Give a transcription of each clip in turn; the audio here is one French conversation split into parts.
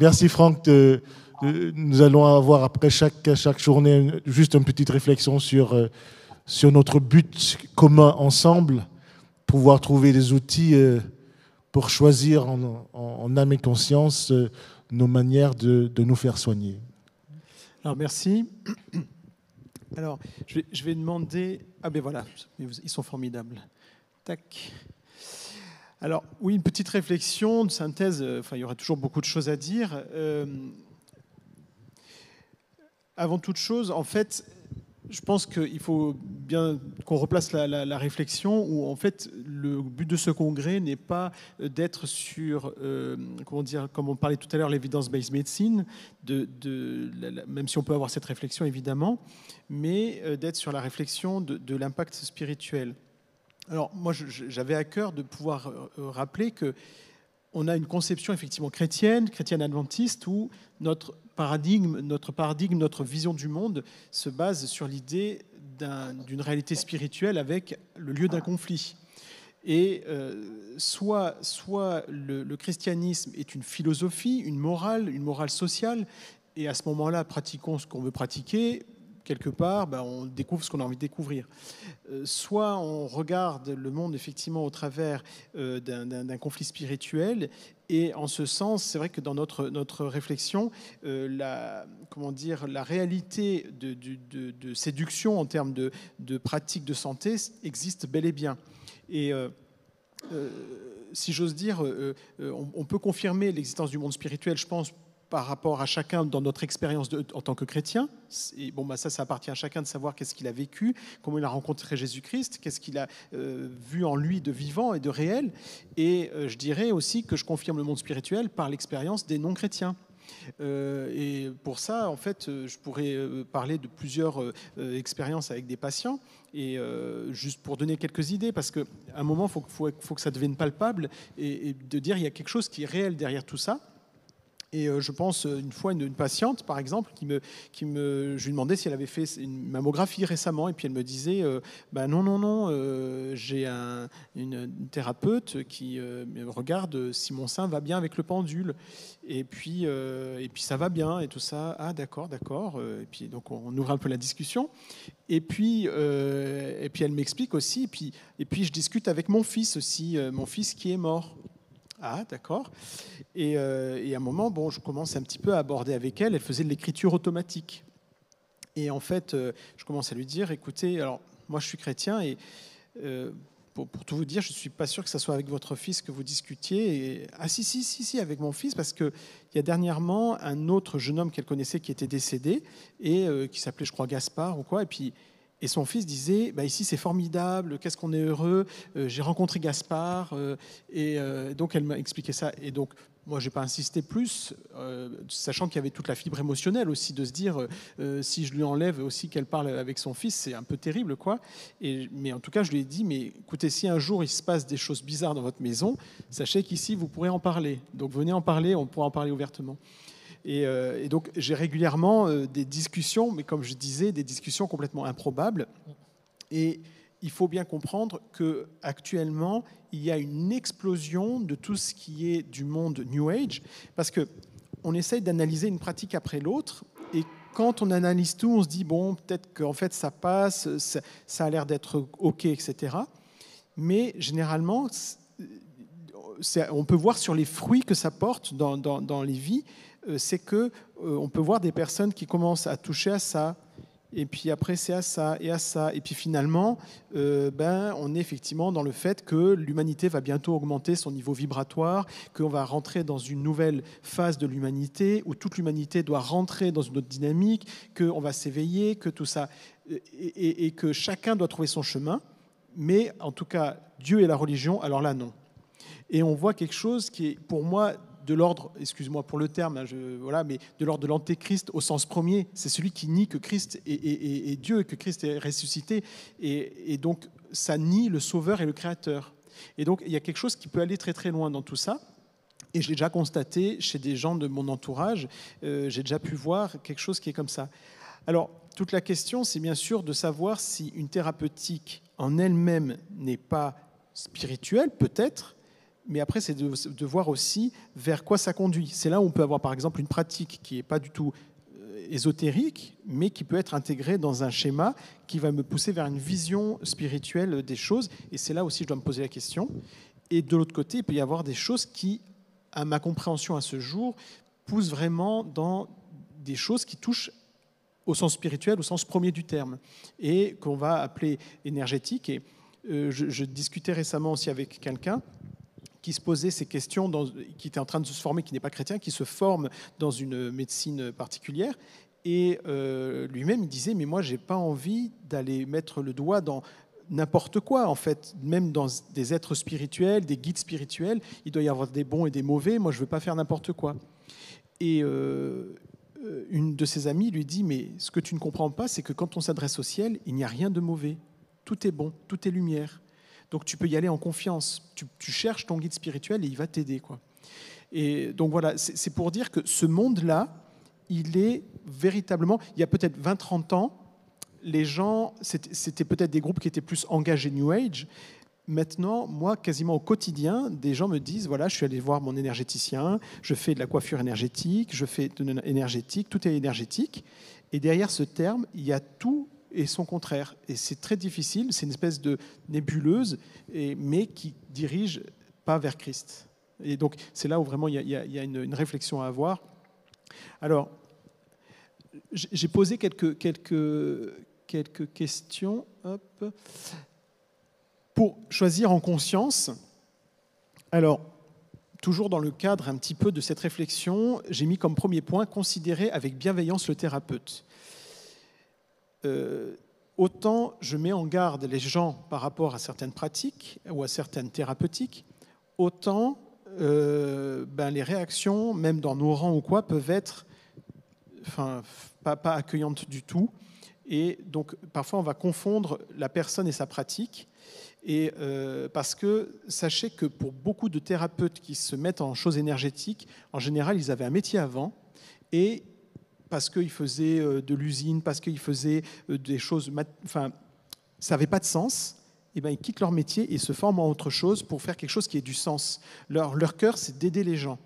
merci Franck. nous allons avoir après chaque, chaque journée juste une petite réflexion sur, euh, sur notre but commun ensemble, pouvoir trouver des outils euh, pour choisir en, âme et conscience euh, nos manières de, de, nous faire soigner. Alors merci. Alors je vais, je vais demander... Ah ben voilà, ils sont formidables. Tac. Alors oui, une petite réflexion, de synthèse, euh, enfin il y aura toujours beaucoup de choses à dire. Euh, avant toute chose, en fait, je pense qu'il faut bien qu'on replace la, réflexion où en fait le but de ce congrès n'est pas d'être sur, euh, comment dire, comme on parlait tout à l'heure, l'évidence-based medicine, même si on peut avoir cette réflexion évidemment, mais d'être sur la réflexion de l'impact spirituel. Alors moi, j'avais à cœur de pouvoir euh, euh, rappeler que on a une conception effectivement chrétienne, chrétienne adventiste, où notre paradigme, notre paradigme, notre vision du monde se base sur l'idée d'une réalité spirituelle avec le lieu d'un conflit. Et euh, soit, soit le, le, christianisme est une philosophie, une morale, une morale sociale, et à ce moment-là, pratiquons ce qu'on veut pratiquer, quelque part, ben, on découvre ce qu'on a envie de découvrir. Euh, soit on regarde le monde effectivement au travers euh, d'un conflit spirituel, et en ce sens, c'est vrai que dans notre, notre réflexion, euh, la, comment dire, la réalité de, séduction en termes de, de pratique de santé existe bel et bien. Et si j'ose dire, on, peut confirmer l'existence du monde spirituel, je pense, par rapport à chacun dans notre expérience en tant que chrétien. Bon, bah ça, ça appartient à chacun de savoir qu'est-ce qu'il a vécu, comment il a rencontré Jésus-Christ, qu'est-ce qu'il a euh, vu en lui de vivant et de réel. Et euh, je dirais aussi que je confirme le monde spirituel par l'expérience des non-chrétiens. Euh, et pour ça, en fait, je pourrais parler de plusieurs expériences avec des patients. Et juste pour donner quelques idées, parce qu'à un moment, il faut, que ça devienne palpable et, et de dire il y a quelque chose qui est réel derrière tout ça. Et euh, je pense euh, une fois une, patiente, par exemple, qui me, qui me, je lui demandais si elle avait fait une mammographie récemment, et puis elle me disait, euh, bah non, non, non, j'ai un, une, thérapeute qui regarde si mon sein va bien avec le pendule, et puis, et puis ça va bien et tout ça. Ah d'accord, d'accord. Et puis donc on ouvre un peu la discussion, et puis, et puis elle m'explique aussi, et puis, et puis je discute avec mon fils aussi, mon fils qui est mort. Ah, d'accord. Euh, et, à un moment, bon, je commence un petit peu à aborder avec elle. Elle faisait de l'écriture automatique. Et en fait, euh, je commence à lui dire, écoutez, alors moi je suis chrétien et euh, pour, tout vous dire, je ne suis pas sûr que ce soit avec votre fils que vous discutiez. Et, ah si, si, si, si, avec mon fils, parce qu'il y a dernièrement un autre jeune homme qu'elle connaissait qui était décédé et qui s'appelait, je crois, Gaspard ou quoi. Et puis et son fils disait, bah ici c'est formidable, qu'est-ce qu'on est heureux, euh, j'ai rencontré Gaspard, euh, et euh, donc elle m'a expliqué ça. Et donc moi, je n'ai pas insisté plus, sachant qu'il y avait toute la fibre émotionnelle aussi, de se dire, si je lui enlève aussi qu'elle parle avec son fils, c'est un peu terrible, quoi. Mais en tout cas, je lui ai dit, mais écoutez, si un jour il se passe des choses bizarres dans votre maison, sachez qu'ici, vous pourrez en parler. Donc venez en parler, on pourra en parler ouvertement. Euh, et, donc j'ai régulièrement euh, des discussions, mais comme je disais, des discussions complètement improbables. Et il faut bien comprendre que actuellement il y a une explosion de tout ce qui est du monde New Age, parce que on essaye d'analyser une pratique après l'autre, et quand on analyse tout, on se dit bon, peut-être qu'en fait ça passe, ça, a l'air d'être ok, etc. Mais généralement, on peut voir sur les fruits que ça porte dans, les vies euh, c'est que euh, on peut voir des personnes qui commencent à toucher à ça, et puis après c'est à ça et à ça, et puis finalement, euh, ben, on est effectivement dans le fait que l'humanité va bientôt augmenter son niveau vibratoire, qu'on va rentrer dans une nouvelle phase de l'humanité, où toute l'humanité doit rentrer dans une autre dynamique, qu'on va s'éveiller, que tout ça, et, et que chacun doit trouver son chemin, mais en tout cas, Dieu et la religion, alors là non. Et on voit quelque chose qui est pour moi de l'ordre, excuse-moi pour le terme, hein, voilà, mais de l'ordre de l'antéchrist au sens premier. C'est celui qui nie que Christ est, Dieu que Christ est ressuscité. Et, donc, ça nie le Sauveur et le Créateur. Et donc, il y a quelque chose qui peut aller très très loin dans tout ça. Et je l'ai déjà constaté chez des gens de mon entourage. Euh, j'ai déjà pu voir quelque chose qui est comme ça. Alors, toute la question, c'est bien sûr de savoir si une thérapeutique en elle-même n'est pas spirituelle, peut-être, mais après, c'est de, voir aussi vers quoi ça conduit. C'est là où on peut avoir, par exemple, une pratique qui n'est pas du tout euh, ésotérique, mais qui peut être intégrée dans un schéma qui va me pousser vers une vision spirituelle des choses. Et c'est là aussi que je dois me poser la question. Et de l'autre côté, il peut y avoir des choses qui, à ma compréhension à ce jour, poussent vraiment dans des choses qui touchent au sens spirituel, au sens premier du terme, et qu'on va appeler énergétique. Et euh, je, je discutais récemment aussi avec quelqu'un qui se posait ces questions, qui était en train de se former, qui n'est pas chrétien, qui se forme dans une médecine particulière. Et euh, lui-même, il disait, mais moi, j'ai pas envie d'aller mettre le doigt dans n'importe quoi, en fait, même dans des êtres spirituels, des guides spirituels, il doit y avoir des bons et des mauvais, moi, je veux pas faire n'importe quoi. Et euh, une de ses amies lui dit, mais ce que tu ne comprends pas, c'est que quand on s'adresse au ciel, il n'y a rien de mauvais. Tout est bon, tout est lumière. Donc tu peux y aller en confiance. Tu, cherches ton guide spirituel et il va t'aider. quoi. Et donc voilà, c'est pour dire que ce monde-là, il est véritablement, il y a peut-être 20-30 ans, les gens, c'était peut-être des groupes qui étaient plus engagés New Age. Maintenant, moi, quasiment au quotidien, des gens me disent, voilà, je suis allé voir mon énergéticien, je fais de la coiffure énergétique, je fais de l'énergétique, tout est énergétique. Et derrière ce terme, il y a tout et son contraire. Et c'est très difficile, c'est une espèce de nébuleuse, mais qui dirige pas vers Christ. Et donc c'est là où vraiment il y a, une, réflexion à avoir. Alors, j'ai posé quelques, questions. Pour choisir en conscience, alors, toujours dans le cadre un petit peu de cette réflexion, j'ai mis comme premier point considérer avec bienveillance le thérapeute. Euh, autant je mets en garde les gens par rapport à certaines pratiques ou à certaines thérapeutiques, autant euh, ben, les réactions, même dans nos rangs ou quoi, peuvent être enfin, pas, accueillantes du tout. Et donc parfois on va confondre la personne et sa pratique. Et euh, parce que sachez que pour beaucoup de thérapeutes qui se mettent en choses énergétiques, en général, ils avaient un métier avant et parce qu'il faisait euh, de l'usine, parce qu'ils faisaient euh, des choses, enfin, ça n'avait pas de sens. Eh ben, ils quittent leur métier et se forment en autre chose pour faire quelque chose qui ait du sens. Leur, leur cœur, c'est d'aider les gens.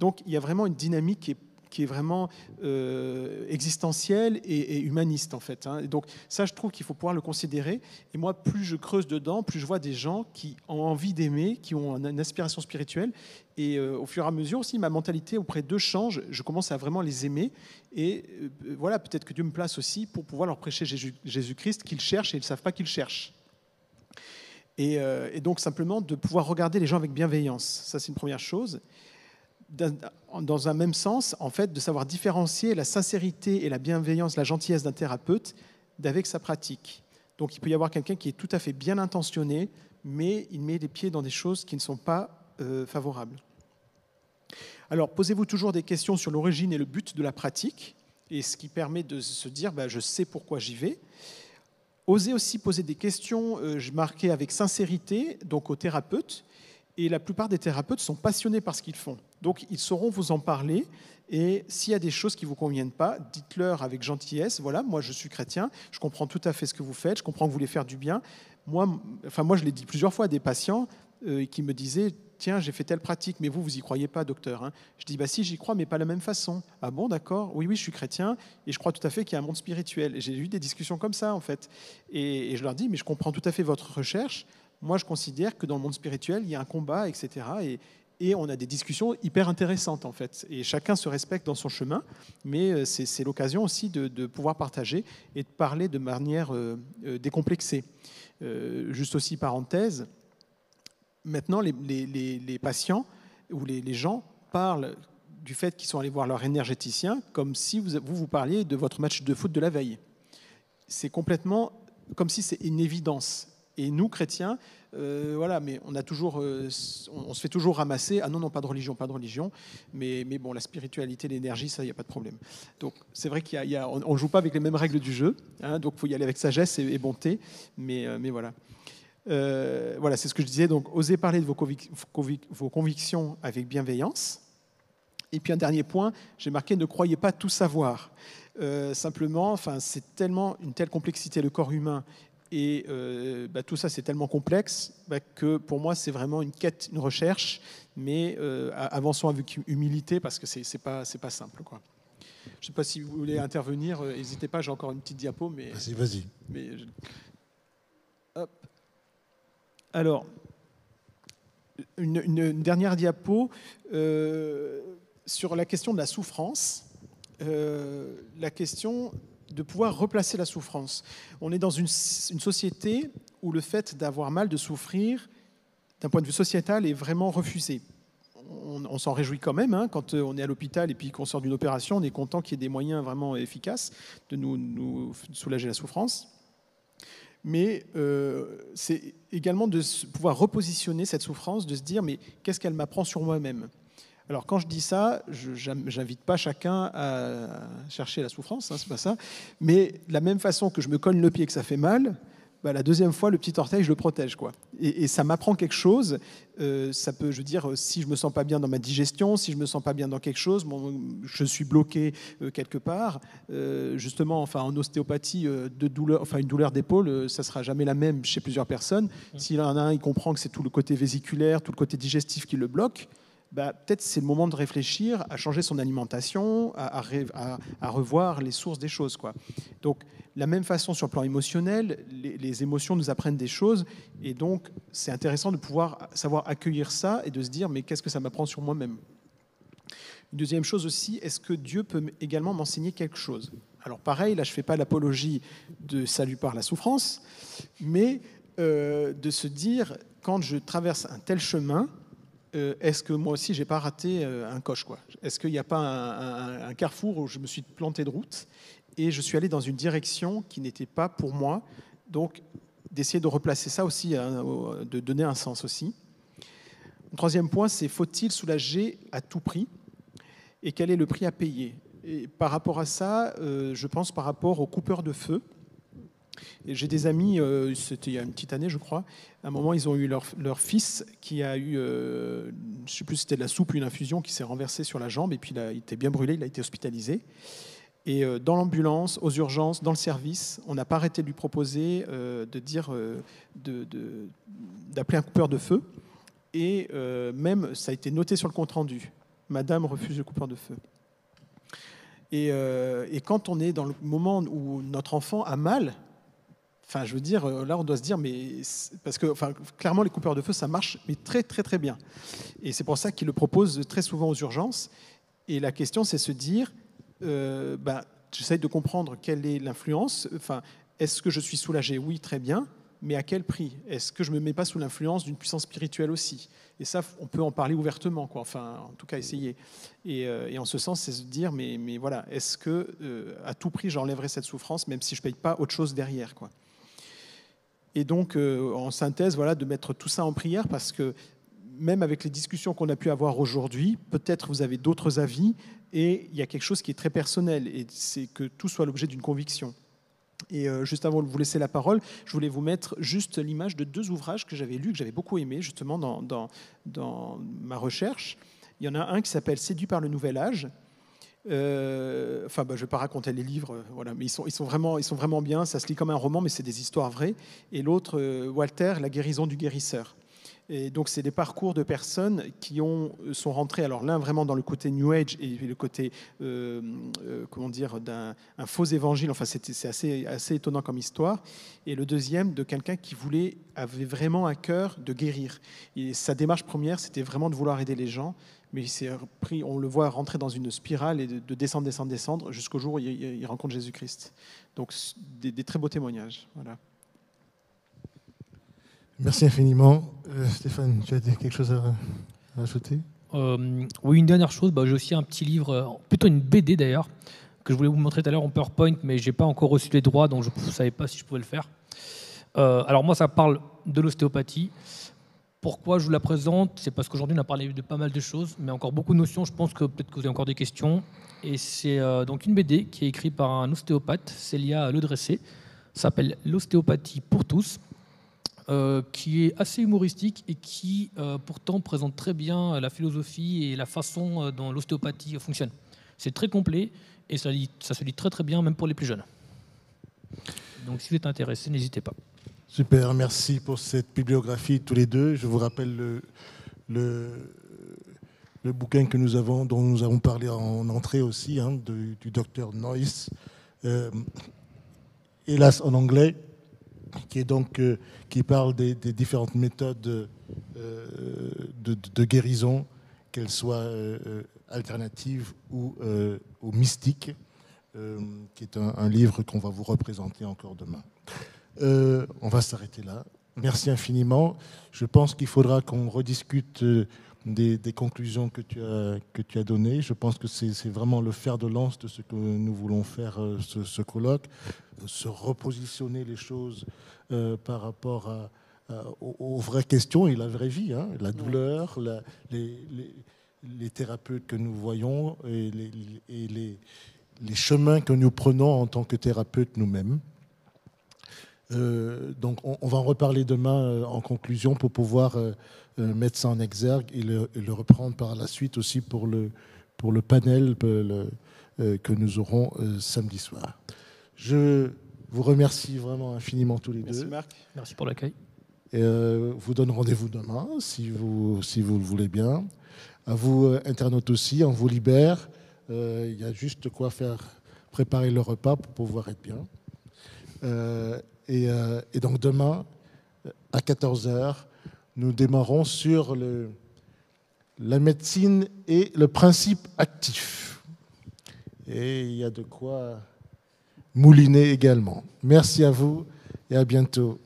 Donc il y a vraiment une dynamique qui est qui est vraiment euh, existentiel et, humaniste en fait. Hein. donc ça, je trouve qu'il faut pouvoir le considérer. Et moi, plus je creuse dedans, plus je vois des gens qui ont envie d'aimer, qui ont une aspiration spirituelle. Et euh, au fur et à mesure aussi, ma mentalité auprès d'eux change. Je commence à vraiment les aimer. Et euh, voilà, peut-être que Dieu me place aussi pour pouvoir leur prêcher Jésus-Christ qu'ils cherchent et ils ne savent pas qu'ils cherchent. Et, et donc simplement de pouvoir regarder les gens avec bienveillance. Ça, c'est une première chose dans un même sens, en fait, de savoir différencier la sincérité et la bienveillance, la gentillesse d'un thérapeute d'avec sa pratique. Donc il peut y avoir quelqu'un qui est tout à fait bien intentionné, mais il met les pieds dans des choses qui ne sont pas euh, favorables. Alors posez-vous toujours des questions sur l'origine et le but de la pratique, et ce qui permet de se dire, bah, je sais pourquoi j'y vais. Osez aussi poser des questions, euh, je marquais avec sincérité, donc au thérapeute, et la plupart des thérapeutes sont passionnés par ce qu'ils font. Donc ils sauront vous en parler. Et s'il y a des choses qui ne vous conviennent pas, dites-leur avec gentillesse, voilà, moi je suis chrétien, je comprends tout à fait ce que vous faites, je comprends que vous voulez faire du bien. Moi, enfin, moi je l'ai dit plusieurs fois à des patients euh, qui me disaient, tiens, j'ai fait telle pratique, mais vous, vous y croyez pas, docteur. Hein. Je dis, bah si, j'y crois, mais pas de la même façon. Ah bon, d'accord, oui, oui, je suis chrétien, et je crois tout à fait qu'il y a un monde spirituel. J'ai eu des discussions comme ça, en fait. Et, et je leur dis, mais je comprends tout à fait votre recherche, moi, je considère que dans le monde spirituel, il y a un combat, etc. Et, et on a des discussions hyper intéressantes, en fait. Et chacun se respecte dans son chemin, mais euh, c'est l'occasion aussi de, pouvoir partager et de parler de manière euh, euh, décomplexée. juste aussi, parenthèse, maintenant, les, patients ou les, gens parlent du fait qu'ils sont allés voir leur énergéticien comme si vous, vous, vous parliez de votre match de foot de la veille. C'est complètement comme si c'est une évidence. Et nous, chrétiens, euh, voilà, mais euh, on, se fait toujours ramasser. Ah non, non, pas de religion, pas de religion. Mais, mais bon, la spiritualité, l'énergie, ça, il n'y a pas de problème. Donc, c'est vrai qu'on ne joue pas avec les mêmes règles du jeu. Hein, donc, il faut y aller avec sagesse et, bonté. Mais, euh, mais voilà. voilà, c'est ce que je disais. Donc, osez parler de vos, convictions avec bienveillance. Et puis un dernier point, j'ai marqué ne croyez pas tout savoir. simplement, c'est tellement une telle complexité le corps humain Et euh, bah, tout ça, c'est tellement complexe bah, que pour moi, c'est vraiment une quête, une recherche, mais euh, avançons avec humilité parce que c'est n'est pas, pas simple. Quoi. Je ne sais pas si vous voulez intervenir, euh, n'hésitez pas, j'ai encore une petite diapo. Mais, vas-y, vas-y. Mais, Hop. Alors, une, une, dernière diapo sur la question de la souffrance. la question de pouvoir replacer la souffrance. On est dans une, société où le fait d'avoir mal, de souffrir, d'un point de vue sociétal, est vraiment refusé. On, s'en réjouit quand même hein, quand euh, on est à l'hôpital et puis qu'on sort d'une opération, on est content qu'il y ait des moyens vraiment efficaces de nous, soulager la souffrance. Mais euh, c'est également de pouvoir repositionner cette souffrance, de se dire mais qu'est-ce qu'elle m'apprend sur moi-même? Alors quand je dis ça, je n'invite pas chacun à chercher la souffrance, hein, c'est pas ça. Mais de la même façon que je me cogne le pied et que ça fait mal, bah, la deuxième fois, le petit orteil, je le protège. Quoi. Et, ça m'apprend quelque chose. Euh, ça peut, je veux dire, si je me sens pas bien dans ma digestion, si je me sens pas bien dans quelque chose, je suis bloqué euh, quelque part. Euh, justement, enfin, en ostéopathie, de douleur, enfin, une douleur d'épaule, ça sera jamais la même chez plusieurs personnes. Mmh. S'il y en a un, il comprend que c'est tout le côté vésiculaire, tout le côté digestif qui le bloque. Bah, peut-être c'est le moment de réfléchir à changer son alimentation, à, revoir les sources des choses. Donc, la même façon sur le plan émotionnel, les, émotions nous apprennent des choses, et donc c'est intéressant de pouvoir savoir accueillir ça et de se dire, mais qu'est-ce que ça m'apprend sur moi-même? Une deuxième chose aussi, est-ce que Dieu peut également m'enseigner quelque chose? Alors pareil, là je ne fais pas l'apologie de salut par la souffrance, mais euh, de se dire, quand je traverse un tel chemin, euh, est-ce que moi aussi, j'ai pas raté euh, un coche quoi? Est-ce qu'il n'y a pas un, carrefour où je me suis planté de route et je suis allé dans une direction qui n'était pas pour moi? Donc, d'essayer de replacer ça aussi, hein, de donner un sens aussi. Le troisième point, c'est faut-il soulager à tout prix Et quel est le prix à payer? Par rapport à ça, euh, je pense par rapport aux coupeurs de feu. J'ai des amis, euh, c'était il y a une petite année, je crois. À un moment, ils ont eu leur, fils qui a eu, euh, je ne sais plus si c'était de la soupe ou une infusion, qui s'est renversée sur la jambe et puis il, il était bien brûlé, il a été hospitalisé. Et euh, dans l'ambulance, aux urgences, dans le service, on n'a pas arrêté de lui proposer de dire, d'appeler un coupeur de feu. Et même, ça a été noté sur le compte rendu. Madame refuse le coupeur de feu. Et, et, quand on est dans le moment où notre enfant a mal, Enfin, je veux dire, euh, là, on doit se dire, mais parce que, enfin, clairement, les coupeurs de feu, ça marche, mais très, très, très bien. Et c'est pour ça qu'ils le proposent très souvent aux urgences. Et la question, c'est se dire, euh, bah, j'essaye de comprendre quelle est l'influence. Enfin, est-ce que je suis soulagé? Oui, très bien. Mais à quel prix? Est-ce que je me mets pas sous l'influence d'une puissance spirituelle aussi? Et ça, on peut en parler ouvertement, quoi. Enfin, en tout cas, essayer. Et, euh, en ce sens, c'est se dire, mais, mais voilà, est-ce que à tout prix, j'enlèverai cette souffrance, même si je paye pas autre chose derrière, quoi? Et donc, euh, en synthèse, voilà, de mettre tout ça en prière parce que même avec les discussions qu'on a pu avoir aujourd'hui, peut-être vous avez d'autres avis et il y a quelque chose qui est très personnel et c'est que tout soit l'objet d'une conviction. Et euh, juste avant de vous laisser la parole, je voulais vous mettre juste l'image de deux ouvrages que j'avais lus, que j'avais beaucoup aimés justement dans, dans, dans ma recherche. Il y en a un qui s'appelle Séduit par le Nouvel Âge, euh, enfin, bah, je ne vais pas raconter les livres, euh, voilà, mais ils sont, vraiment, ils sont vraiment bien. Ça se lit comme un roman, mais c'est des histoires vraies. Et l'autre, euh, Walter, La guérison du guérisseur. Et donc, c'est des parcours de personnes qui ont, sont rentrées, alors l'un vraiment dans le côté New Age et le côté, comment dire, d'un faux évangile. Enfin, c'est assez, assez étonnant comme histoire. Et le deuxième, de quelqu'un qui voulait, avait vraiment à cœur de guérir. Et sa démarche première, c'était vraiment de vouloir aider les gens mais il pris, on le voit rentrer dans une spirale et de, descendre, descendre, descendre jusqu'au jour où il, rencontre Jésus-Christ. Donc des, très beaux témoignages. Voilà. Merci infiniment. Euh, Stéphane, tu as quelque chose à, ajouter euh, Oui, une dernière chose. Bah, j'ai aussi un petit livre, euh, plutôt une BD d'ailleurs, que je voulais vous montrer tout à l'heure en PowerPoint, mais je n'ai pas encore reçu les droits, donc je ne savais pas si je pouvais le faire. alors moi, ça parle de l'ostéopathie. Pourquoi je vous la présente? C'est parce qu'aujourd'hui, on a parlé de pas mal de choses, mais encore beaucoup de notions. Je pense que peut-être que vous avez encore des questions. Et c'est donc une BD qui est écrite par un ostéopathe, Célia Ledressé. s'appelle L'ostéopathie pour tous, euh, qui est assez humoristique et qui euh, pourtant présente très bien la philosophie et la façon dont l'ostéopathie fonctionne. C'est très complet et ça, se lit très très bien, même pour les plus jeunes. Donc si vous êtes intéressé, n'hésitez pas. Super, merci pour cette bibliographie tous les deux. Je vous rappelle le, le, le bouquin que nous avons, dont nous avons parlé en entrée aussi, hein, du docteur Noyce, euh, hélas en anglais, qui, est donc, euh, qui parle des, différentes méthodes euh, de, guérison, qu'elles soient alternatives ou, mystiques, qui est un livre qu'on va vous représenter encore demain. Euh, on va s'arrêter là. Merci infiniment. Je pense qu'il faudra qu'on rediscute euh, des, conclusions que tu, as, que tu as données. Je pense que c'est vraiment le fer de lance de ce que nous voulons faire, euh, ce, colloque, se repositionner les choses par rapport aux, vraies questions et la vraie vie, hein. la douleur, les, thérapeutes que nous voyons et, les, les chemins que nous prenons en tant que thérapeutes nous-mêmes. Euh, donc on, va en reparler demain euh, en conclusion pour pouvoir euh, mettre ça en exergue et le, reprendre par la suite aussi pour le, pour le panel que nous aurons samedi soir. Je vous remercie vraiment infiniment tous les Merci deux. Marc. Merci pour l'accueil. Et vous donne rendez-vous demain si vous, si vous le voulez bien. À vous, internautes aussi, on vous libère. Il y a juste quoi faire, préparer le repas pour pouvoir être bien. Euh, et, donc demain, à 14h, nous démarrons sur le, la médecine et le principe actif. Et il y a de quoi mouliner également. Merci à vous et à bientôt.